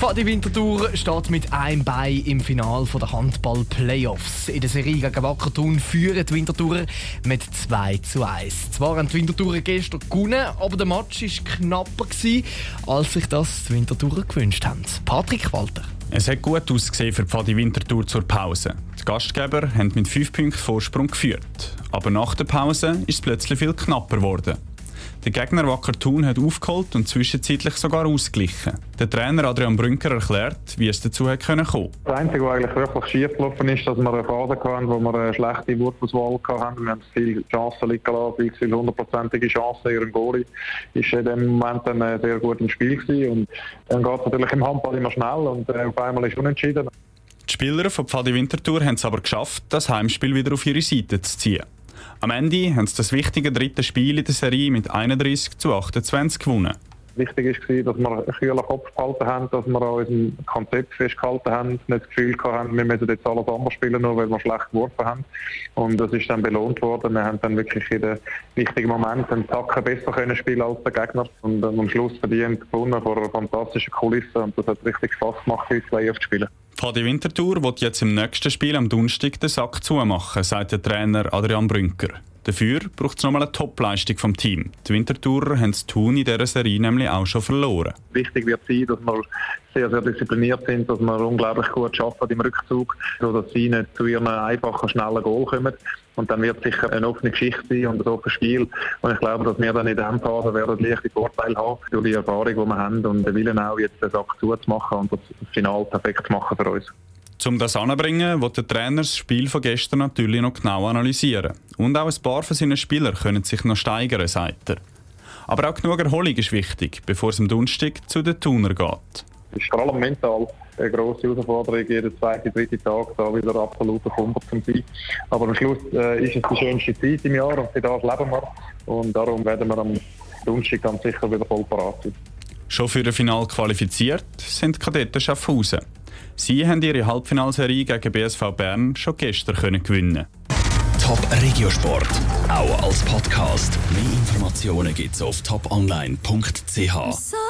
Fadi Winterthur steht mit einem Bein im Finale der Handball-Playoffs. In der Serie gegen Wackertun führen die Winterthurer mit 2 zu 1. Zwar haben die Winterthurer gestern gewonnen, aber der Match war knapper, als sich das die Winterthurer gewünscht haben. Patrick Walter. Es hat gut ausgesehen für die Pfadi Winterthur zur Pause. Die Gastgeber haben mit 5 Punkten Vorsprung geführt. Aber nach der Pause ist es plötzlich viel knapper geworden. Der Gegner Wacker Thun hat aufgeholt und zwischenzeitlich sogar ausgeglichen. Der Trainer Adrian Brünker erklärt, wie es dazu hat kommen konnte. Das Einzige, was eigentlich wirklich schief gelaufen ist, dass wir eine Phase hatten, wo wir eine schlechte Wurfauswahl hatten. Wir haben viele Chancen liegen lassen, viele hundertprozentige Chancen. Ihren Goalie ist in dem Moment dann äh, sehr gut im Spiel gewesen. Und dann geht es natürlich im Handball immer schnell und äh, auf einmal ist unentschieden. Die Spieler von Pfadi Winterthur haben es aber geschafft, das Heimspiel wieder auf ihre Seite zu ziehen. Am Ende haben sie das wichtige dritte Spiel in der Serie mit 31 zu 28 gewonnen. Wichtig war, dass wir einen kühlen Kopf behalten haben, dass wir an unserem Konzept festgehalten haben, nicht das Gefühl hatten, wir müssen jetzt alles anders spielen, nur weil wir schlecht geworfen haben. Und das ist dann belohnt worden. Wir haben dann wirklich in den wichtigen Momenten einen Tacken besser können spielen als der Gegner und am Schluss verdient gewonnen vor einer fantastischen Kulisse. Und das hat richtig Spaß gemacht, diese Playoffs zu spielen. Fadi Winterthur wird jetzt im nächsten Spiel am Donnerstag den Sack zumachen, sagt der Trainer Adrian Brünker. Dafür braucht es nochmal eine Topleistung vom Team. Die Winterthurer haben das Tun in dieser Serie nämlich auch schon verloren. Wichtig wird sein, dass wir sehr, sehr diszipliniert sind, dass wir unglaublich gut arbeiten im Rückzug, sodass sie nicht zu ihren einfachen, schnellen Goal kommen. Und dann wird es sicher eine offene Geschichte sein und ein offenes Spiel. Und ich glaube, dass wir dann in dieser Phase werden leichte Vorteile haben durch die Erfahrung, die wir haben und den Willen auch jetzt den Sack zuzumachen und das Final perfekt zu machen für uns. Um das anzubringen, wird der Trainer das Spiel von gestern natürlich noch genau analysieren. Und auch ein paar von seinen Spielern können sich noch steigern, sagt er. Aber auch genug Erholung ist wichtig, bevor es am Donnerstag zu den Tuner geht. Es ist vor allem mental eine grosse Herausforderung, jeden zweiten, dritten Tag da wieder absolut Kummer zu sein. Aber am Schluss äh, ist es die schönste Zeit im Jahr und für das leben wir. Und darum werden wir am Donnerstag ganz sicher wieder voll parat sein. Schon für ein Final qualifiziert sind die Kadetten Schaffhausen. Sie haben ihre Halbfinalserie gegen BSV Bern schon gestern können gewinnen. Top Regiosport, auch als Podcast. Mehr Informationen gibt's auf toponline.ch.